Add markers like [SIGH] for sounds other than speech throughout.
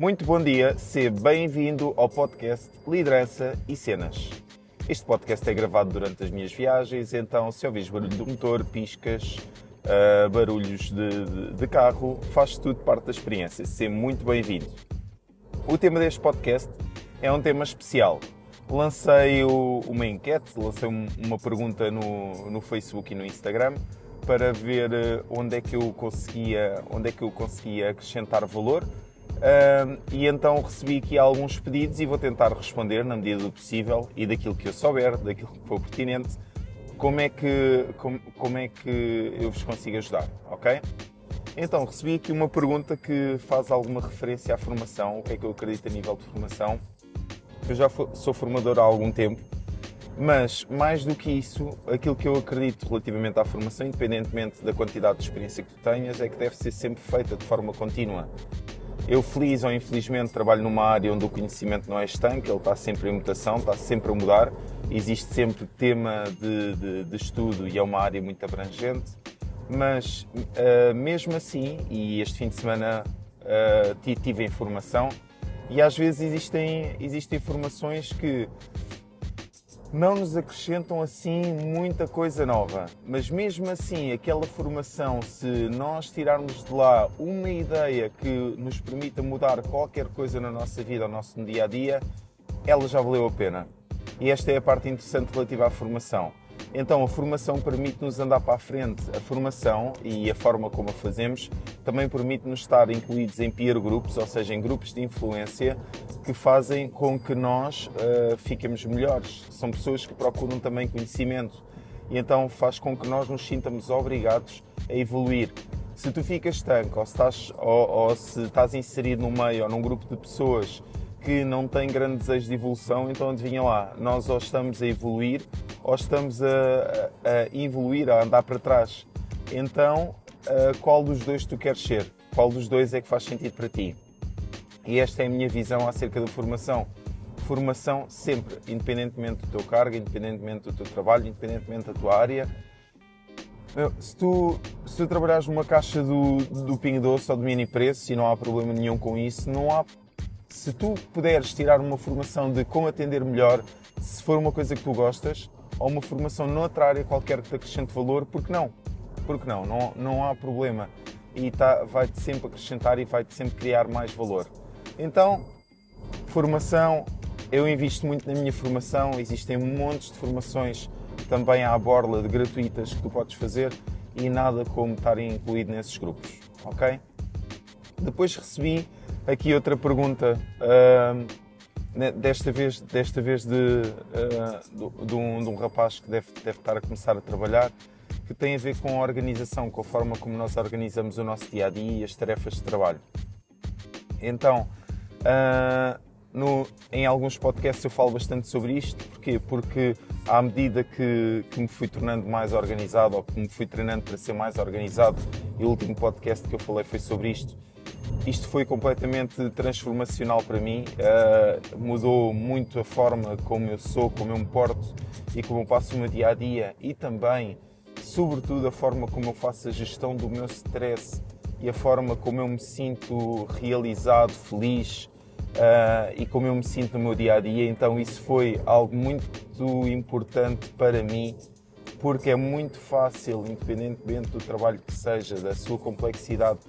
Muito bom dia, seja bem-vindo ao podcast Liderança e Cenas. Este podcast é gravado durante as minhas viagens, então se ouvires barulho do motor, piscas, uh, barulhos de, de, de, carro, faz tudo parte da experiência. Seja muito bem-vindo. O tema deste podcast é um tema especial. Lancei uma enquete, lancei uma pergunta no, no Facebook e no Instagram para ver eh, onde é que eu conseguia, onde é que eu conseguia acrescentar valor. Uh, e então recebi aqui alguns pedidos e vou tentar responder na medida do possível e daquilo que eu souber, daquilo que for pertinente, como é que, como, como é que eu vos consigo ajudar, ok? Então, recebi aqui uma pergunta que faz alguma referência à formação, o que é que eu acredito a nível de formação. Eu já sou formador há algum tempo mas, mais do que isso, aquilo que eu acredito relativamente à formação, independentemente da quantidade de experiência que tu tenhas, é que deve ser sempre feita de forma contínua. Eu, feliz ou infelizmente, trabalho numa área onde o conhecimento não é estanque, ele está sempre em mutação, está sempre a mudar, existe sempre tema de, de, de estudo e é uma área muito abrangente, mas uh, mesmo assim, e este fim de semana uh, tive informação, e às vezes existem, existem informações que não nos acrescentam assim muita coisa nova. Mas mesmo assim, aquela formação, se nós tirarmos de lá uma ideia que nos permita mudar qualquer coisa na nossa vida, no nosso dia a dia, ela já valeu a pena. E esta é a parte interessante relativa à formação. Então, a formação permite-nos andar para a frente. A formação e a forma como a fazemos também permite-nos estar incluídos em peer groups, ou seja, em grupos de influência que fazem com que nós uh, fiquemos melhores. São pessoas que procuram também conhecimento e então faz com que nós nos sintamos obrigados a evoluir. Se tu ficas estanco ou se estás, ou, ou se estás inserido num meio ou num grupo de pessoas que não têm grande desejo de evolução, então adivinha lá, nós ou estamos a evoluir ou estamos a, a evoluir, a andar para trás. Então, uh, qual dos dois tu queres ser? Qual dos dois é que faz sentido para ti? E esta é a minha visão acerca da formação. Formação sempre, independentemente do teu cargo, independentemente do teu trabalho, independentemente da tua área. Se tu, se tu trabalhares numa caixa do, do Pingo Doce ou do Mini Preço e não há problema nenhum com isso, não há. Se tu puderes tirar uma formação de como atender melhor, se for uma coisa que tu gostas, ou uma formação noutra área qualquer que te acrescente valor, porque não? Porque não? Não, não há problema. E tá, vai-te sempre acrescentar e vai-te sempre criar mais valor. Então, formação, eu invisto muito na minha formação, existem montes de formações também à borla de gratuitas que tu podes fazer e nada como estar incluído nesses grupos, ok? Depois recebi aqui outra pergunta, uh, desta vez, desta vez de, uh, de, um, de, um, rapaz que deve, deve estar a começar a trabalhar, que tem a ver com a organização, com a forma como nós organizamos o nosso dia a dia e as tarefas de trabalho. Então, Uh, no, em alguns podcasts eu falo bastante sobre isto, porquê? Porque à medida que, que, me fui tornando mais organizado ou que me fui treinando para ser mais organizado, e o último podcast que eu falei foi sobre isto, isto foi completamente transformacional para mim, uh, mudou muito a forma como eu sou, como eu me porto e como eu passo o meu dia a dia e também, sobretudo, a forma como eu faço a gestão do meu stress e a forma como eu me sinto realizado, feliz uh, e como eu me sinto no meu dia a dia. Então, isso foi algo muito importante para mim, porque é muito fácil, independentemente do trabalho que seja, da sua complexidade,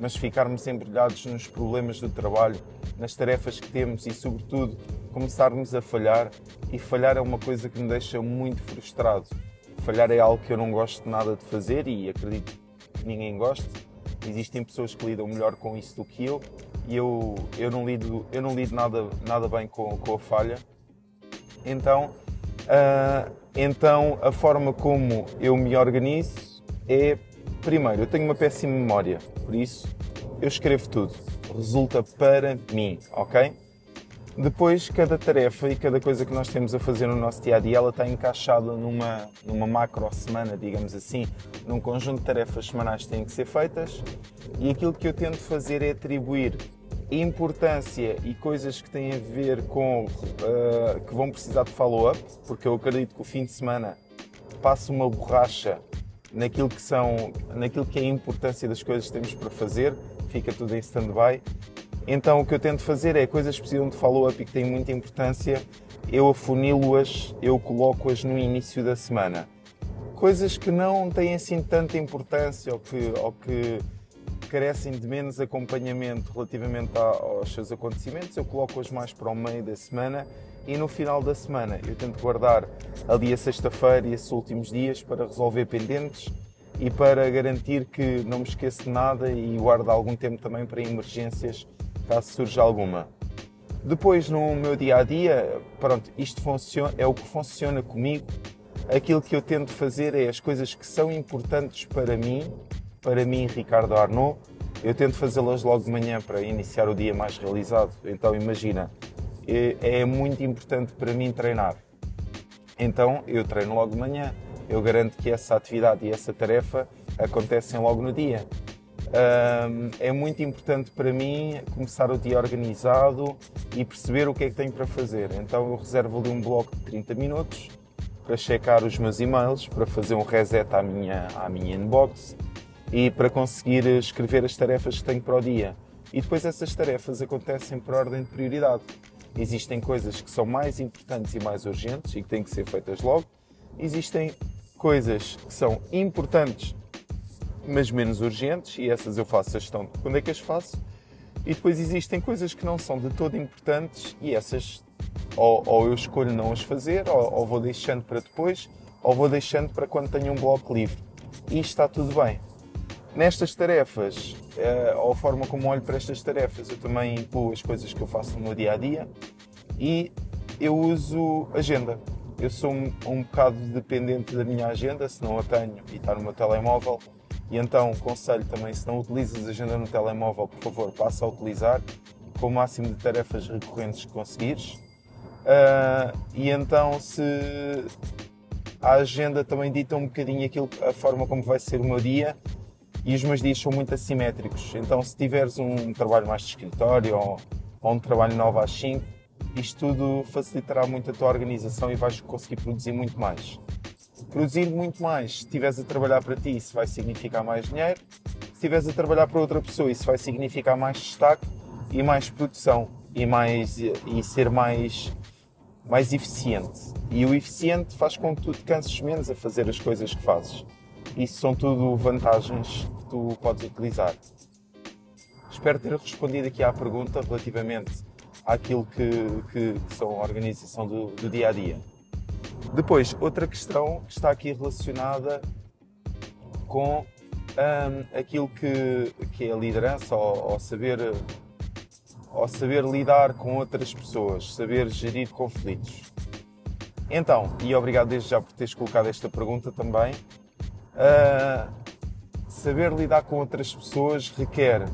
mas ficarmos embrulhados nos problemas do trabalho, nas tarefas que temos e, sobretudo, começarmos a falhar. E falhar é uma coisa que me deixa muito frustrado. Falhar é algo que eu não gosto nada de fazer e acredito que ninguém goste Existem pessoas que lidam melhor com isso do que eu e eu, eu não lido, eu não lido nada, nada bem com, com a falha. Então, uh, então, a forma como eu me organizo é, primeiro, eu tenho uma péssima memória, por isso eu escrevo tudo. Resulta para mim, ok? Depois, cada tarefa e cada coisa que nós temos a fazer no nosso dia a dia, ela está encaixada numa, numa macro semana, digamos assim, num conjunto de tarefas semanais que têm que ser feitas. E aquilo que eu tento fazer é atribuir importância e coisas que têm a ver com uh, que vão precisar de follow-up, porque eu acredito que o fim de semana passa uma borracha naquilo que são, naquilo que é a importância das coisas que temos para fazer, fica tudo em stand-by Então o que eu tento fazer é coisas que precisam de follow-up e que têm muita importância, eu afunilo-as, eu coloco-as no início da semana. Coisas que não têm assim tanta importância ou que, ou que carecem de menos acompanhamento relativamente aos seus acontecimentos, eu coloco-as mais para o meio da semana e no final da semana eu tento guardar ali a sexta-feira e esses últimos dias para resolver pendentes e para garantir que não me esqueço de nada e guardo algum tempo também para emergências caso surja alguma. Depois no meu dia a dia, pronto, isto funciona, é o que funciona comigo. Aquilo que eu tento fazer é as coisas que são importantes para mim, para mim, Ricardo Arnaud, eu tento fazê-las logo de manhã para iniciar o dia mais realizado. Então imagina, é, é muito importante para mim treinar. Então eu treino logo de manhã. Eu garanto que essa atividade e essa tarefa acontecem logo no dia. Um, é muito importante para mim começar o dia organizado e perceber o que é que tenho para fazer. Então eu reservo ali um bloco de 30 minutos para checar os meus e-mails, para fazer um reset à minha, à minha inbox e para conseguir escrever as tarefas que tenho para o dia. E depois essas tarefas acontecem por ordem de prioridade. Existem coisas que são mais importantes e mais urgentes e que têm que ser feitas logo. Existem coisas que são importantes mas menos urgentes, e essas eu faço a gestão de quando é que as faço. E depois existem coisas que não são de todo importantes e essas ou, ou eu escolho não as fazer, ou, ou, vou deixando para depois, ou vou deixando para quando tenho um bloco livre. E está tudo bem. Nestas tarefas, uh, ou a forma como olho para estas tarefas, eu também incluo as coisas que eu faço no meu dia a dia e eu uso agenda. Eu sou um, um bocado dependente da minha agenda, se não a tenho e está no meu telemóvel, e então, conselho também, se não utilizas agenda no telemóvel, por favor, passa a utilizar com o máximo de tarefas recorrentes que conseguires. Uh, e então, se a agenda também dita um bocadinho aquilo, a forma como vai ser o meu dia, e os meus dias são muito assimétricos. Então, se tiveres um trabalho mais de escritório ou, ou um trabalho 9 às 5, isto tudo facilitará muito a tua organização e vais conseguir produzir muito mais. Produzir muito mais, se estiveres a trabalhar para ti, isso vai significar mais dinheiro. Se estiveres a trabalhar para outra pessoa, isso vai significar mais destaque e mais produção e, mais, e ser mais, mais eficiente. E o eficiente faz com que tu te canses menos a fazer as coisas que fazes. Isso são tudo vantagens que tu podes utilizar. Espero ter respondido aqui à pergunta relativamente àquilo que, que, que são a organização do, do dia a dia. Depois, outra questão que está aqui relacionada com um, aquilo que, que é a liderança, ou, ou, saber, ou saber lidar com outras pessoas, saber gerir conflitos. Então, e obrigado desde já por teres colocado esta pergunta também, uh, saber lidar com outras pessoas requer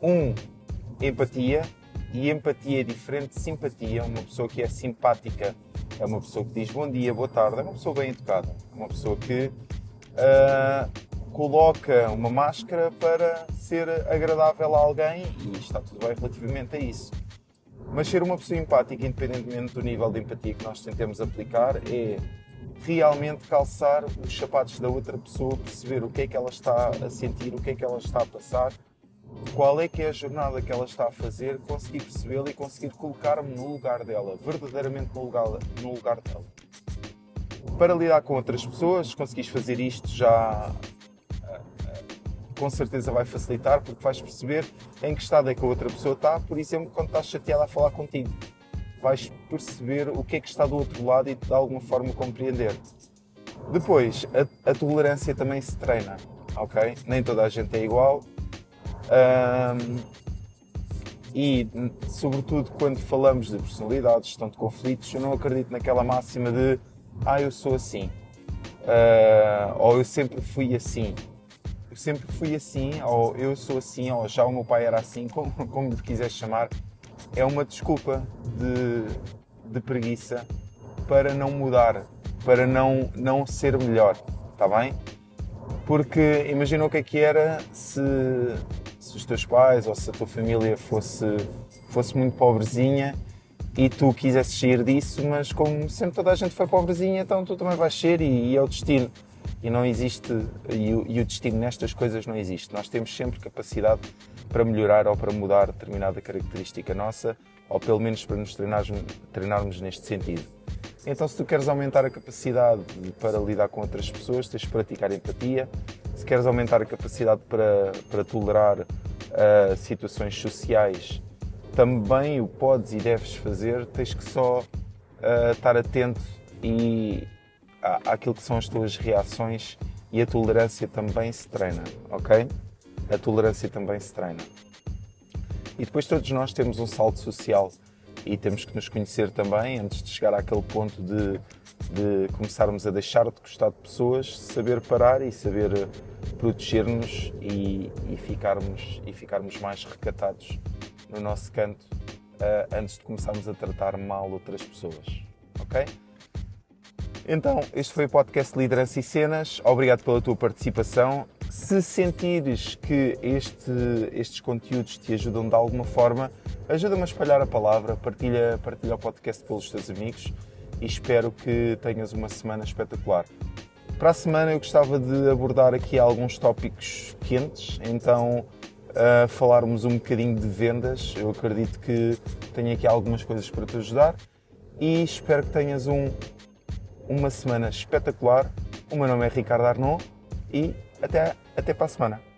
um empatia e empatia é diferente de simpatia. Uma pessoa que é simpática é uma pessoa que diz bom dia, boa tarde, é uma pessoa bem educada, é uma pessoa que uh, coloca uma máscara para ser agradável a alguém e está tudo bem relativamente a isso. Mas ser uma pessoa empática, independentemente do nível de empatia que nós tentemos aplicar, é realmente calçar os sapatos da outra pessoa, perceber o que é que ela está a sentir, o que é que ela está a passar qual é que é a jornada que ela está a fazer, conseguir percebê-la e conseguir colocar-me no lugar dela, verdadeiramente no lugar, no lugar dela. Para lidar com outras pessoas, conseguis fazer isto já eh, com certeza vai facilitar porque vais perceber em que estado é que a outra pessoa está, por exemplo, quando estás chateada a falar contigo. Vais perceber o que é que está do outro lado e de alguma forma compreender. Depois, a, a tolerância também se treina, ok? Nem toda a gente é igual, um, e, sobretudo, quando falamos de personalidades, gestão de conflitos, eu não acredito naquela máxima de ah, eu sou assim, uh, ou eu sempre fui assim. Eu sempre fui assim, ou eu sou assim, ou já o meu pai era assim, [LAUGHS] como, como quiseres chamar. É uma desculpa de, de preguiça para não mudar, para não, não ser melhor, está bem? Porque imagina o que é que era se se os teus pais ou se a tua família fosse, fosse muito pobrezinha e tu quisesses sair disso, mas como sempre toda a gente foi pobrezinha, então tu também vais ser e, e é o destino. E não existe, e o, e o, destino nestas coisas não existe. Nós temos sempre capacidade para melhorar ou para mudar determinada característica nossa, ou pelo menos para nos treinarmos, treinarmos neste sentido. Então, se tu queres aumentar a capacidade para lidar com outras pessoas, tens de praticar empatia. Se queres aumentar a capacidade para, para tolerar uh, situações sociais, também o podes e deves fazer, tens que só uh, estar atento e à, àquilo que são as tuas reações e a tolerância também se treina, ok? A tolerância também se treina. E depois todos nós temos um salto social e temos que nos conhecer também antes de chegar àquele ponto de, de começarmos a deixar de gostar de pessoas, saber parar e saber eh, proteger-nos e, e, ficarmos, e ficarmos mais recatados no nosso canto uh, antes de começarmos a tratar mal outras pessoas. Ok? Então, este foi o podcast Liderança e Cenas. Obrigado pela tua participação. Se sentires que este, estes conteúdos te ajudam de alguma forma, ajuda-me a espalhar a palavra, partilha, partilha o podcast pelos teus amigos e espero que tenhas uma semana espetacular. Para a semana eu gostava de abordar aqui alguns tópicos quentes, então uh, falarmos um bocadinho de vendas. Eu acredito que tenho aqui algumas coisas para te ajudar e espero que tenhas um uma semana espetacular. O meu nome é Ricardo Arnaud e até, até para a semana.